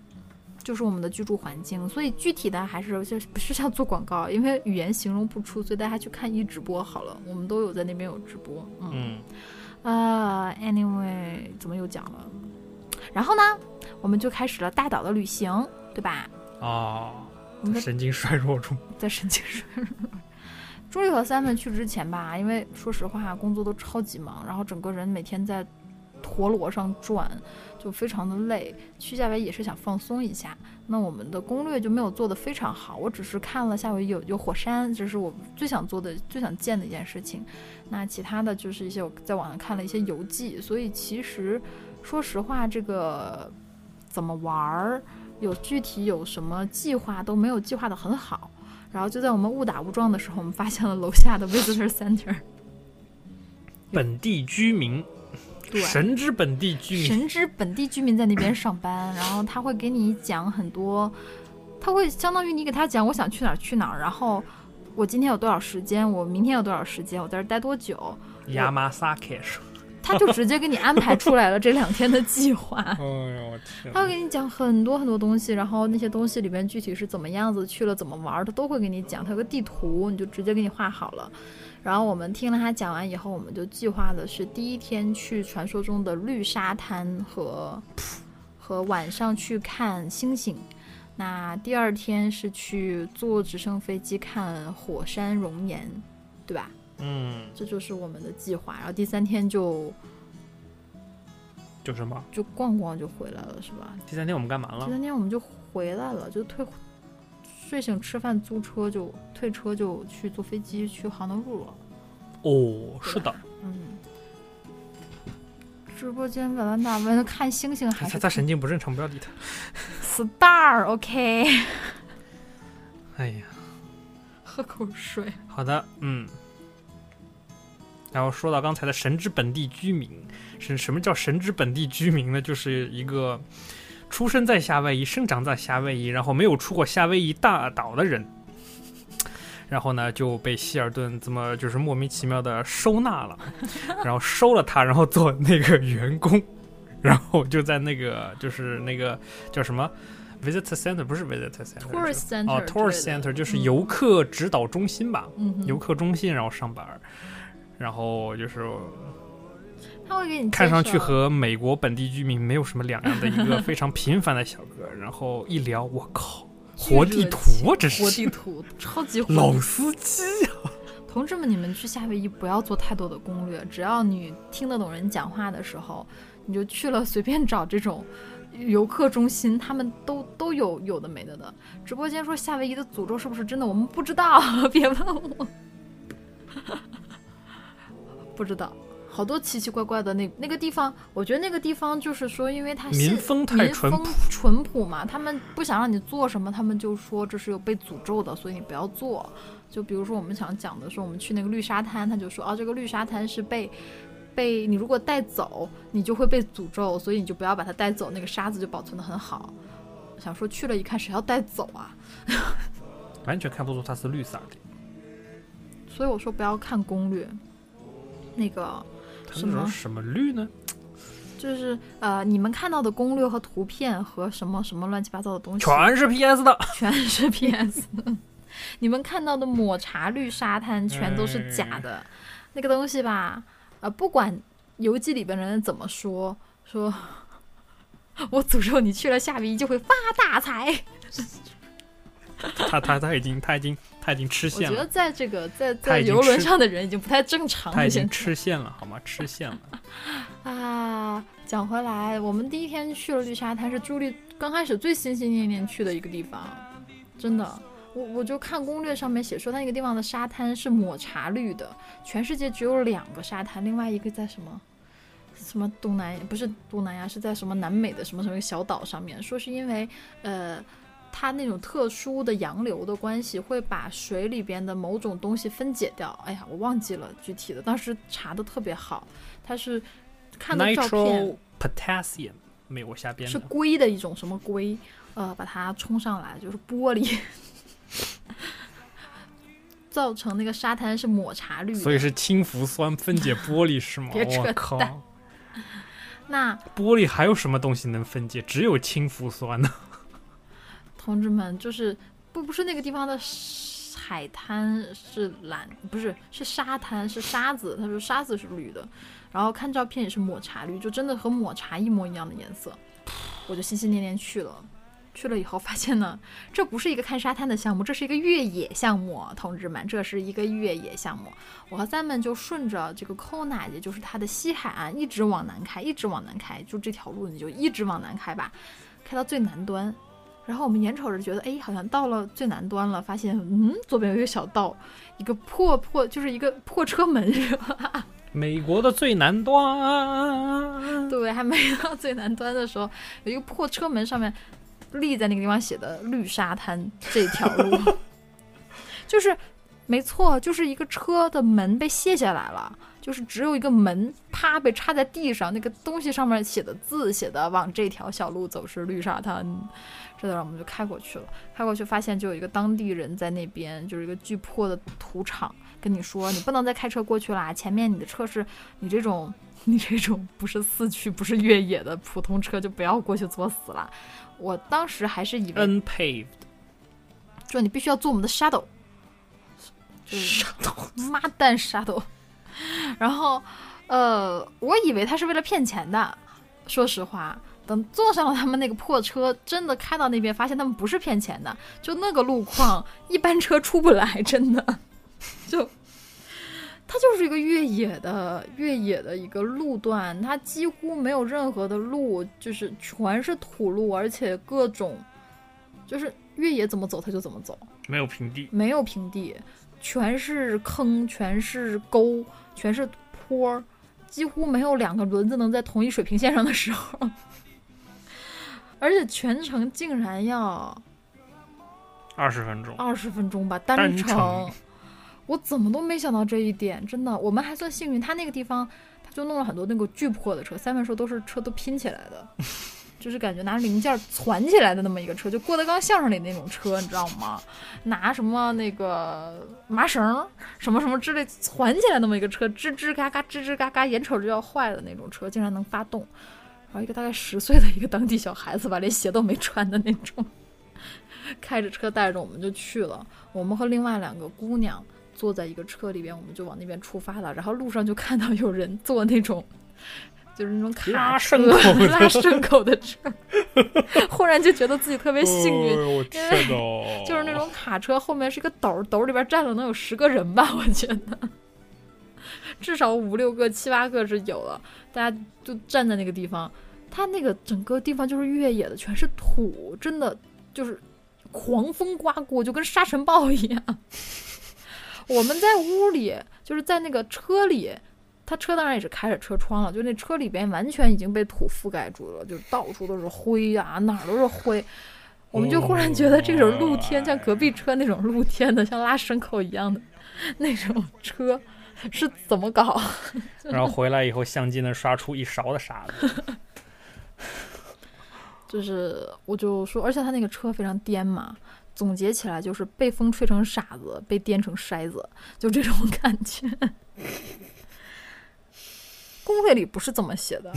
就是我们的居住环境。所以具体的还是就不是像做广告，因为语言形容不出，所以大家去看一直播好了。我们都有在那边有直播。嗯嗯，啊、a n y w a y 怎么又讲了？然后呢，我们就开始了大岛的旅行，对吧？哦，在神经衰弱中，在神经衰弱。朱莉和 Simon 去之前吧，因为说实话工作都超级忙，然后整个人每天在陀螺上转，就非常的累。去夏威夷也是想放松一下，那我们的攻略就没有做得非常好，我只是看了夏威夷有有火山，这是我最想做的、最想见的一件事情。那其他的就是一些我在网上看了一些游记，所以其实说实话，这个怎么玩儿，有具体有什么计划都没有计划的很好。然后就在我们误打误撞的时候，我们发现了楼下的 visitor center，本地居民，对神之本地居民，神之本地居民在那边上班，然后他会给你讲很多，他会相当于你给他讲我想去哪儿去哪儿，然后我今天有多少时间，我明天有多少时间，我在这待多久，亚麻萨克是吧？他就直接给你安排出来了这两天的计划。哎呦我天他会给你讲很多很多东西，然后那些东西里边具体是怎么样子，去了怎么玩儿，他都会给你讲。他有个地图，你就直接给你画好了。然后我们听了他讲完以后，我们就计划的是第一天去传说中的绿沙滩和和晚上去看星星。那第二天是去坐直升飞机看火山熔岩，对吧？嗯，这就是我们的计划。然后第三天就就什么？就逛逛就回来了，是吧？第三天我们干嘛了第？三天我们就回来了，就退睡醒吃饭租车就退车就去坐飞机去杭州路了。哦，是的，嗯，直播间瓦兰达为了看星星还是他他神经不正常，不要理他。star OK，哎呀，喝口水。好的，嗯。然后说到刚才的神之本地居民，是什么叫神之本地居民呢？就是一个出生在夏威夷、生长在夏威夷，然后没有出过夏威夷大岛的人。然后呢，就被希尔顿这么就是莫名其妙的收纳了，然后收了他，然后做那个员工，然后就在那个就是那个叫什么？Visitor center 不是 visitor center Tourist center 哦 tourist center 就是嗯。游客指导中心吧，嗯，游客中心，然后上班儿，然后就是他会给你看上去和美国本地居民没有什么两样的一个非常平凡的小哥，然后一聊，我靠，活地图啊，这是活地图，超级活老司机啊！同志们，你们去夏威夷不要做太多的攻略，只要你听得懂人讲话的时候，你就去了，随便找这种游客中心，他们都都有有的没的的。直播间说夏威夷的诅咒是不是真的？我们不知道，别问我，不知道。好多奇奇怪怪的那那个地方，我觉得那个地方就是说，因为它现民风太淳朴淳朴嘛，他们不想让你做什么，他们就说这是有被诅咒的，所以你不要做。就比如说我们想讲的是，我们去那个绿沙滩，他就说啊，这个绿沙滩是被被你如果带走，你就会被诅咒，所以你就不要把它带走，那个沙子就保存的很好。想说去了一看，谁要带走啊？完全看不出它是绿色的，所以我说不要看攻略，那个他什么什么绿呢？就是呃，你们看到的攻略和图片和什么什么乱七八糟的东西，全是 PS 的，全是 PS 的。你们看到的抹茶绿沙滩全都是假的，那个东西吧，呃，不管游记里边人怎么说，说我诅咒你去了夏威夷就会发大财。他他他已经他已经他已经吃我线了，我觉得在这个在在游轮上的人已经不太正常了，他已经吃线了，好吗？吃线了。啊，讲回来，我们第一天去了绿沙滩，是朱莉刚开始最心心念念去的一个地方，真的。我我就看攻略上面写说，它那个地方的沙滩是抹茶绿的，全世界只有两个沙滩，另外一个在什么什么东南不是东南亚，是在什么南美的什么什么小岛上面，说是因为呃。它那种特殊的洋流的关系，会把水里边的某种东西分解掉。哎呀，我忘记了具体的，当时查的特别好，它是看到照片 potassium 没有我瞎编是的，硅的一种什么硅，呃，把它冲上来就是玻璃，造成那个沙滩是抹茶绿。所以是氢氟酸分解玻璃是吗？别扯我靠！淡 那玻璃还有什么东西能分解？只有氢氟酸呢。同志们，就是不不是那个地方的海滩是蓝，不是是沙滩是沙子，他说沙子是绿的，然后看照片也是抹茶绿，就真的和抹茶一模一样的颜色，我就心心念念去了。去了以后发现呢，这不是一个看沙滩的项目，这是一个越野项目，同志们，这是一个越野项目。我和三们就顺着这个 Kona，也就是它的西海岸，一直往南开，一直往南开，就这条路你就一直往南开吧，开到最南端。然后我们眼瞅着觉得，哎，好像到了最南端了，发现，嗯，左边有一个小道，一个破破，就是一个破车门，是吧？美国的最南端，对，还没到最南端的时候，有一个破车门，上面立在那个地方写的“绿沙滩”这条路，就是没错，就是一个车的门被卸下来了，就是只有一个门，啪被插在地上，那个东西上面写的字写的往这条小路走是绿沙滩，这然后我们就开过去了，开过去发现就有一个当地人在那边，就是一个巨破的土场，跟你说你不能再开车过去啦，前面你的车是你这种。你这种不是四驱，不是越野的普通车，就不要过去作死了。我当时还是以为 unpaved 说你必须要做我们的 shadow，就是 妈蛋 shadow。然后，呃，我以为他是为了骗钱的，说实话，等坐上了他们那个破车，真的开到那边，发现他们不是骗钱的，就那个路况，一般车出不来，真的，就它就是一个越野的越野的一个路段，它几乎没有任何的路，就是全是土路，而且各种就是越野怎么走它就怎么走，没有平地，没有平地，全是坑，全是沟，全是坡儿，几乎没有两个轮子能在同一水平线上的时候。而且全程竟然要二十分钟，二十分钟吧，单单程。我怎么都没想到这一点，真的，我们还算幸运，他那个地方他就弄了很多那个巨破的车，三分说都是车都拼起来的，就是感觉拿零件攒起来的那么一个车，就郭德纲相声里那种车，你知道吗？拿什么那个麻绳什么什么之类攒起来那么一个车，吱吱嘎嘎，吱吱嘎嘎，眼瞅着就要坏的那种车，竟然能发动。然后一个大概十岁的一个当地小孩子吧，连鞋都没穿的那种，开着车带着我们就去了。我们和另外两个姑娘坐在一个车里边，我们就往那边出发了。然后路上就看到有人坐那种，就是那种卡口的拉牲口的车，忽然就觉得自己特别幸运。哎呦我天呐，就是那种卡车后面是一个斗儿，斗儿里边站了能有十个人吧，我觉得，至少五六个、七八个是有了。大家就站在那个地方，它那个整个地方就是越野的，全是土，真的就是狂风刮过，就跟沙尘暴一样。我们在屋里，就是在那个车里，他车当然也是开着车窗了，就那车里边完全已经被土覆盖住了，就到处都是灰呀、哪儿都是灰。我们就忽然觉得这种露天，像隔壁车那种露天的，像拉牲口一样的那种车 是怎么搞？然后回来以后，相机能刷出一勺的沙子。就是我就说，而且他那个车非常颠嘛，总结起来就是被风吹成傻子，被颠成筛子，就这种感觉。攻略里不是这么写的，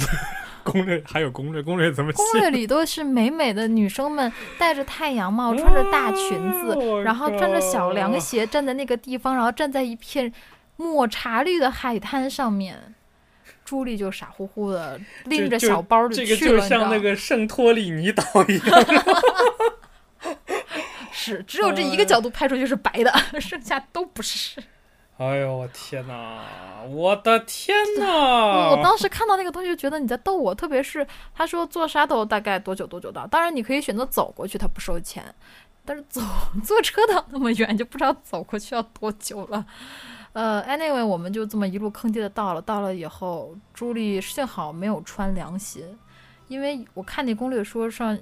攻略还有攻略，攻略怎么攻？略里都是美美的女生们戴着太阳帽，穿着大裙子，哦然后穿着小凉鞋站在那个地方，然后站在一片抹茶绿的海滩上面。朱莉就傻乎乎的拎着小包就这个去了，就像那个圣托里尼岛一样，是只有这一个角度拍出去是白的，剩下都不是。哎呦我天哪！我的天哪！我当时看到那个东西就觉得你在逗我，特别是他说坐沙斗大概多久多久到，当然你可以选择走过去，他不收钱，但是走坐车到那么远，就不知道走过去要多久了。呃，anyway，我们就这么一路坑爹的到了，到了以后，朱莉幸好没有穿凉鞋，因为我看那攻略说上。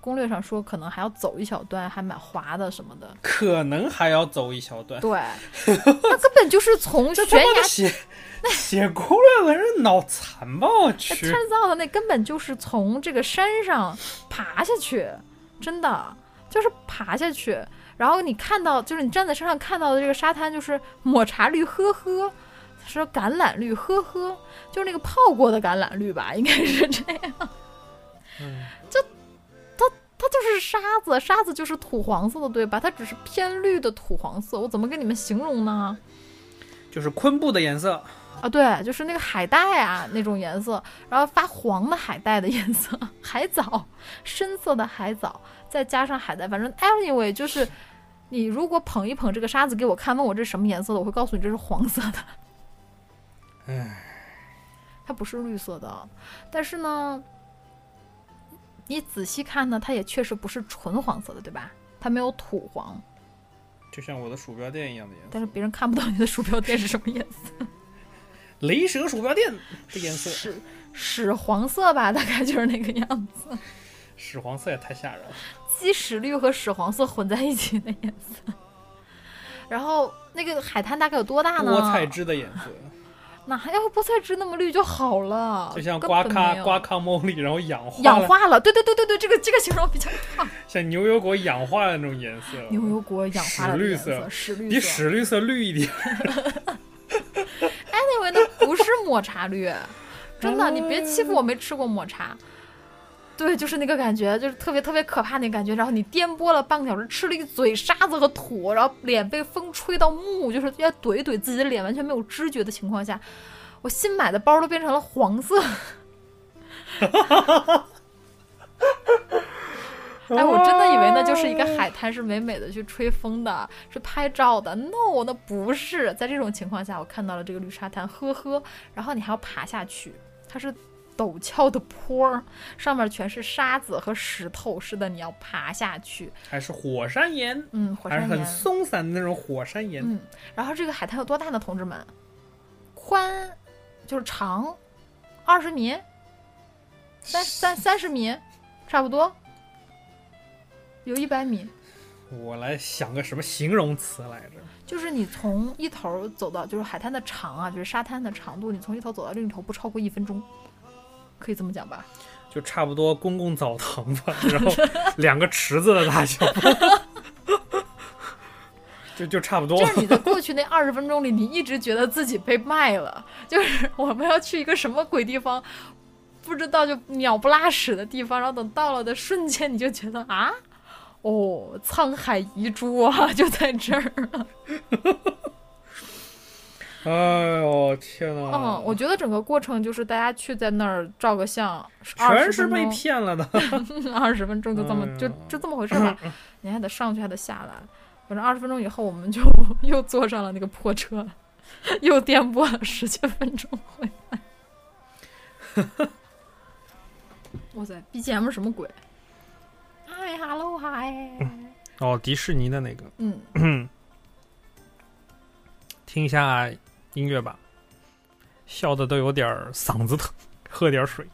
攻略上说可能还要走一小段，还蛮滑的什么的。可能还要走一小段。对，那根本就是从悬崖写写攻略的人脑残吧！我去，turns out 那根本就是从这个山上爬下去，真的就是爬下去。然后你看到，就是你站在山上看到的这个沙滩，就是抹茶绿，呵呵，说橄榄绿，呵呵，就是那个泡过的橄榄绿吧，应该是这样。嗯就它它就是沙子，沙子就是土黄色的，对吧？它只是偏绿的土黄色，我怎么跟你们形容呢？就是昆布的颜色。啊，对，就是那个海带啊那种颜色，然后发黄的海带的颜色，海藻，深色的海藻，再加上海带，反正 anyway 就是，你如果捧一捧这个沙子给我看，问我这是什么颜色的，我会告诉你这是黄色的。唉，它不是绿色的，但是呢，你仔细看呢，它也确实不是纯黄色的，对吧？它没有土黄，就像我的鼠标垫一样的颜色。但是别人看不到你的鼠标垫是什么颜色。雷蛇鼠标垫的颜色，屎屎黄色吧，大概就是那个样子。屎黄色也太吓人了。鸡屎绿和屎黄色混在一起的颜色。然后那个海滩大概有多大呢？菠菜汁的颜色，哪要菠菜汁那么绿就好了？就像根瓜咖瓜咖茉莉，然后氧化了，氧化了。对对对对对，这个这个形容比较好。像牛油果氧化的那种颜色，牛油果氧化了的绿色屎绿比。屎绿色绿一点。anyway，那不是抹茶绿，真的，你别欺负我没吃过抹茶。对，就是那个感觉，就是特别特别可怕那感觉。然后你颠簸了半个小时，吃了一嘴沙子和土，然后脸被风吹到木，就是要怼一怼自己的脸，完全没有知觉的情况下，我新买的包都变成了黄色。哎，我真的以为那就是一个海滩，是美美的去吹风的，是拍照的。No，那不是。在这种情况下，我看到了这个绿沙滩，呵呵。然后你还要爬下去，它是陡峭的坡儿，上面全是沙子和石头。是的，你要爬下去。还是火山岩，嗯，火山岩很。松散的那种火山岩。嗯，然后这个海滩有多大呢，同志们？宽就是长二十米，三三三十米，差不多，有一百米。我来想个什么形容词来着？就是你从一头走到，就是海滩的长啊，就是沙滩的长度，你从一头走到另一头不超过一分钟，可以这么讲吧？就差不多公共澡堂吧，然后两个池子的大小，就就差不多就。是你在过去那二十分钟里，你一直觉得自己被卖了，就是我们要去一个什么鬼地方，不知道就鸟不拉屎的地方，然后等到了的瞬间，你就觉得啊，哦，沧海遗珠啊，就在这儿了。哎呦天哪！嗯，我觉得整个过程就是大家去在那儿照个相，全是被骗了的。二十分钟就这么、就就这么回事吧。你还得上去，还得下来。反正二十分钟以后，我们就 又坐上了那个破车，又颠簸了十几分钟回来。哇塞，BGM 什么鬼？嗨哈喽嗨，哦，迪士尼的那个，嗯，听一下音乐吧，笑的都有点儿嗓子疼，喝点儿水。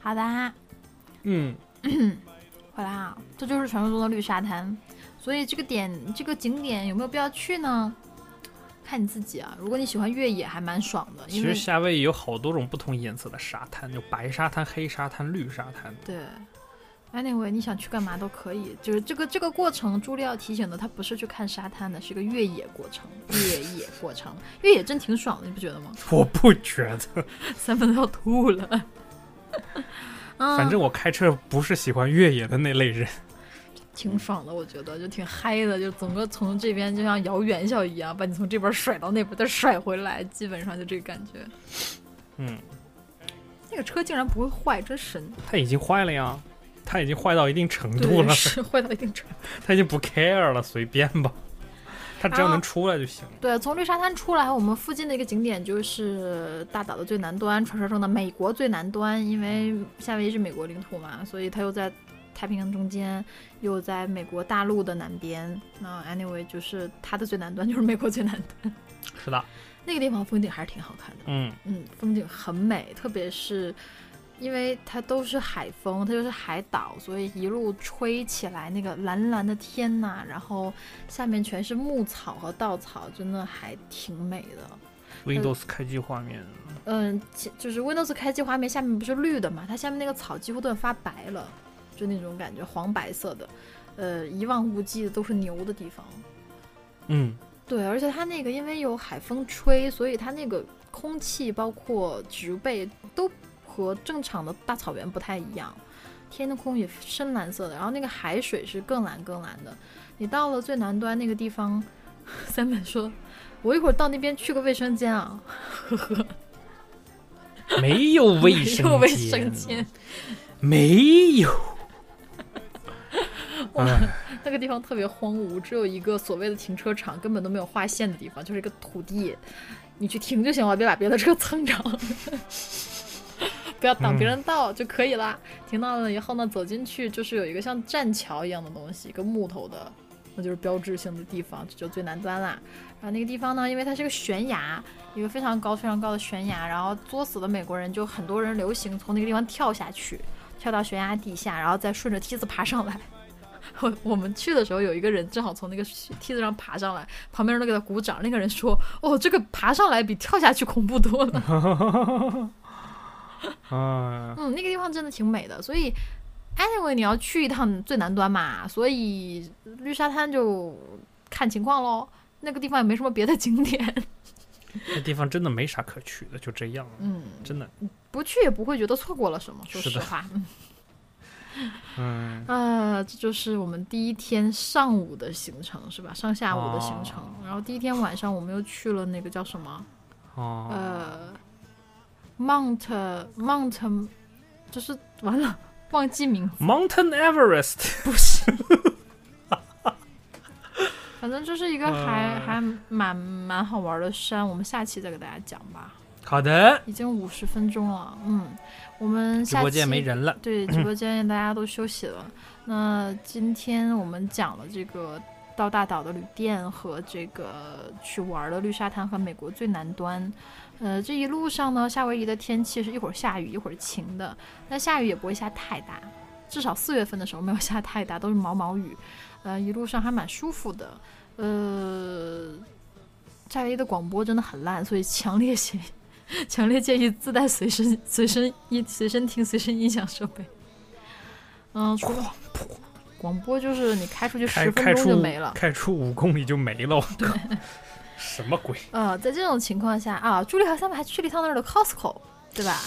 好的，嗯，是传说中的绿沙滩。所以这个点这个景点有没有必要去呢？看你自己啊。如果你喜欢越野，还蛮爽的，其实夏威夷有好多种不同颜色的沙滩，有白沙滩、黑沙滩、绿沙滩。对。Anyway，你想去干嘛都可以，就是这个这个过程，朱莉要提醒的，他不是去看沙滩的，是个越野过程，越野过程，越野真挺爽的，你不觉得吗？我不觉得，三分都要吐了。嗯，反正我开车不是喜欢越野的那类人。挺爽的，我觉得就挺嗨的，就整个从这边就像摇元宵一样，把你从这边甩到那边，再甩回来，基本上就这个感觉。嗯，那个车竟然不会坏，真神！它已经坏了呀，它已经坏到一定程度，了，是 坏到一定程度。它已经不 care 了，随便吧，它只要能出来就行。对，从绿沙滩出来，我们附近的一个景点就是大岛的最南端，传说中的美国最南端。因为夏威夷是美国领土嘛，所以它又在太平洋中间，又在美国大陆的南边。那 anyway，就是它的最南端就是美国最南端，是的，那个地方风景还是挺好看的。嗯，嗯，风景很美，特别是因为它都是海风，它就是海岛，所以一路吹起来那个蓝蓝的天呐，然后下面全是牧草和稻草，真的还挺美的。Windows 开机画面，嗯，其就是 Windows 开机画面下面不是绿的嘛，它下面那个草几乎都要发白了，就那种感觉，黄白色的，呃，一望无际的都是牛的地方。嗯，对，而且它那个因为有海风吹，所以它那个空气包括植被都和正常的大草原不太一样，天空也深蓝色的，然后那个海水是更蓝更蓝的。你到了最南端那个地方，三本说：“我一会儿到那边去个卫生间啊。呵 呵没有卫没生有卫生间，没有。哎，那个地方特别荒芜，只有一个所谓的停车场，根本都没有划线的地方，就是一个土地，你去停就行了，别把别的车 蹭着，不要挡别人道就可以啦。停到了以后呢，走进去就是有一个像栈桥一样的东西，一个木头的，那就是标志性的地方，这就最南端啦。然后那个地方呢，因为它是个悬崖，一个非常高非常高的悬崖，然后作死的美国人就很多人流行从那个地方跳下去，跳到悬崖底下，然后再顺着梯子爬上来。我 我们去的时候，有一个人正好从那个梯子上爬上来，旁边人都给他鼓掌。那个人说：“哦，这个爬上来比跳下去恐怖多了。啊”，嗯，那个地方真的挺美的。所以，anyway，你要去一趟最南端嘛，所以绿沙滩就看情况喽。那个地方也没什么别的景点，那地方真的没啥可去的，就这样，嗯，真的。不去也不会觉得错过了什么，说实话。啊，这就是我们第一天上午的行程，是吧？上下午的行程。哦然后第一天晚上我们又去了那个叫什么？哦，呃，Mount Mount，就是完了，忘记名字，Mountain Everest，不是。反正就是一个还、呃还蛮蛮好玩的山，我们下期再给大家讲吧。好的，已经五十分钟了，嗯，我们直播下期间没人了，对，直播间大家都休息了。那今天我们讲了这个到大岛的旅店和这个去玩的绿沙滩和美国最南端。呃，这一路上呢，夏威夷的天气是一会儿下雨一会儿晴的，但下雨也不会下太大，至少四月份的时候没有下太大，都是毛毛雨。呃，一路上还蛮舒服的。呃，夏威夷的广播真的很烂，所以强烈建议 强烈建议自带随身随身音随身听随身音响设备。嗯，广播就是你开出去十分钟就没了。开出五公里就没了，我靠，什么鬼？呃，在这种情况下啊，朱莉和 Simon 还去了一趟那儿的 Costco，对吧？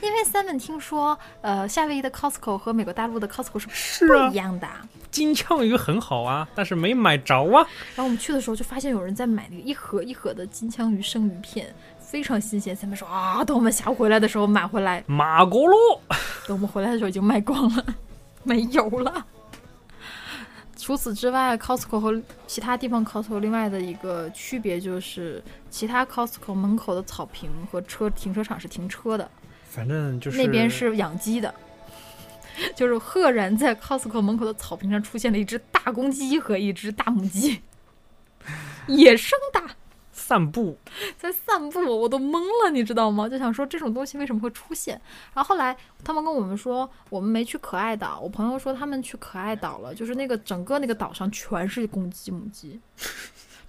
因为 Simon 听说，呃，夏威夷的 Costco 和美国大陆的 Costco 是不一，样的。金枪鱼很好啊，但是没买着啊。然后我们去的时候就发现有人在买那个一盒一盒的金枪鱼生鱼片，非常新鲜。Simon 说啊，等我们下午回来的时候买回来，马国路，等我们回来的时候已经卖光了，没有了。除此之外，Costco 和其他地方 Costco 另外的一个区别就是，其他 Costco 门口的草坪和车停车场是停车的，反正就是那边是养鸡的。就是赫然在 Costco 门口的草坪上出现了一只大公鸡和一只大母鸡，野生的。散步，在散步，我都懵了，你知道吗？就想说这种东西为什么会出现。然后后来他们跟我们说，我们没去可爱岛，我朋友说他们去可爱岛了，就是那个整个那个岛上全是公鸡母鸡。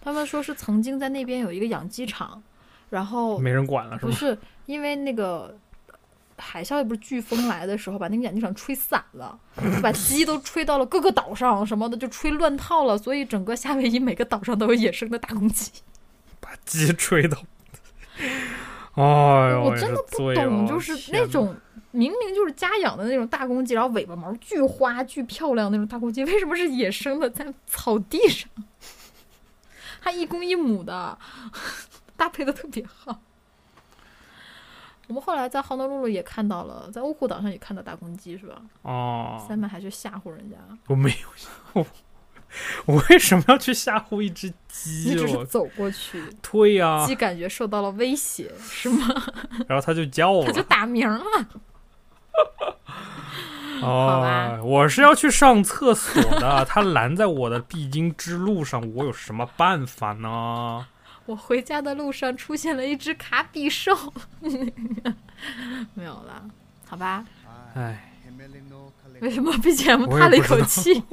他们说是曾经在那边有一个养鸡场，然后没人管了是吗？不是因为那个海啸也不是飓风来的时候，把那个养鸡场吹散了，就把鸡都吹到了各个岛上什么的，就吹乱套了。所以整个夏威夷每个岛上都有野生的大公鸡。把鸡吹的。哎呦，我真的不懂，就是那种明明就是家养的那种大公鸡，然后尾巴毛巨花巨漂亮那种大公鸡，为什么是野生的在草地上？还一公一母的，搭配的特别好。我们后来在杭德露露也看到了，在欧胡岛上也看到大公鸡，是吧？哦，三妹还去吓唬人家，我没有，我 我为什么要去吓唬一只鸡？你只是走过去，对呀、鸡感觉受到了威胁，是吗？然后它就叫它就。打鸣了。好哦吧，我是要去上厕所的，它拦在我的必经之路上，我有什么办法呢？我回家的路上出现了一只卡比兽，没有了，好吧？哎，为什么 BGM 叹了一口气？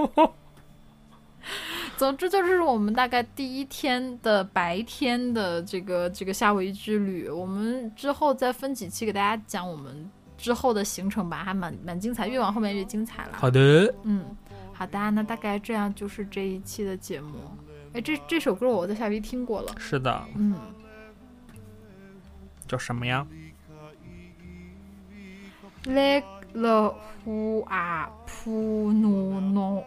总之就是我们大概第一天的白天的这个这个夏威夷之旅，我们之后再分几期给大家讲我们之后的行程吧，还蛮蛮精彩，越往后面越精彩了。好的，嗯，好的，那大概这样就是这一期的节目。哎，这这首歌我在夏威夷听过了，是的，嗯。叫什么呀？Le le hu a pu nu no。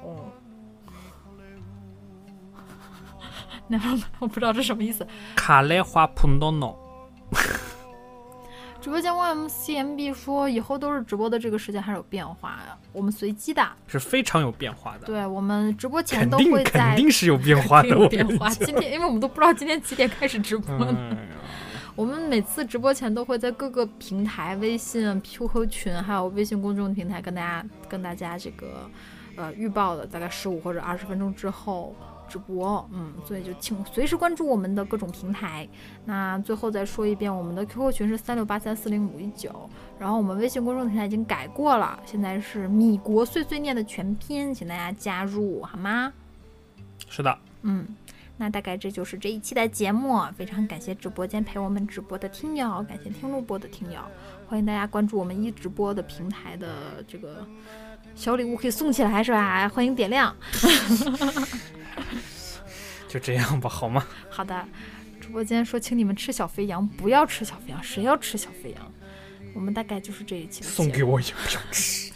那我不知道这什么意思。卡莱花普诺诺。直播间 YMCMB 说以后都是直播的这个时间还是有变化呀，我们随机的。是非常有变化的，对我们直播前都会在肯定是有变化的，有变化。今天因为我们都不知道今天几点开始直播呢。嗯 我们每次直播前都会在各个平台，微信、QQ 群，还有微信公众平台跟大家跟大家这个呃预报的，大概十五或者二十分钟之后直播。嗯，所以就请随时关注我们的各种平台。那最后再说一遍，我们的 QQ 群是三六八三四零五一九，然后我们微信公众平台已经改过了，现在是米国碎碎念的全拼，请大家加入好吗？是的，嗯，那大概这就是这一期的节目，非常感谢直播间陪我们直播的听友，感谢听录播的听友，欢迎大家关注我们一直播的平台的这个小礼物可以送起来是吧？欢迎点亮。就这样吧，好吗？好的，直播间说请你们吃小肥羊，不要吃小肥羊，谁要吃小肥羊？我们大概就是这一期送给我也不要吃。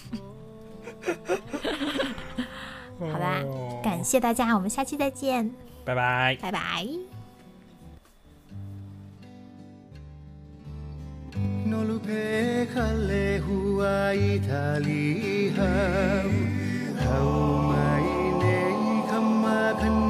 好吧哦感谢大家，我们下期再见，拜拜。拜拜。Sacrament.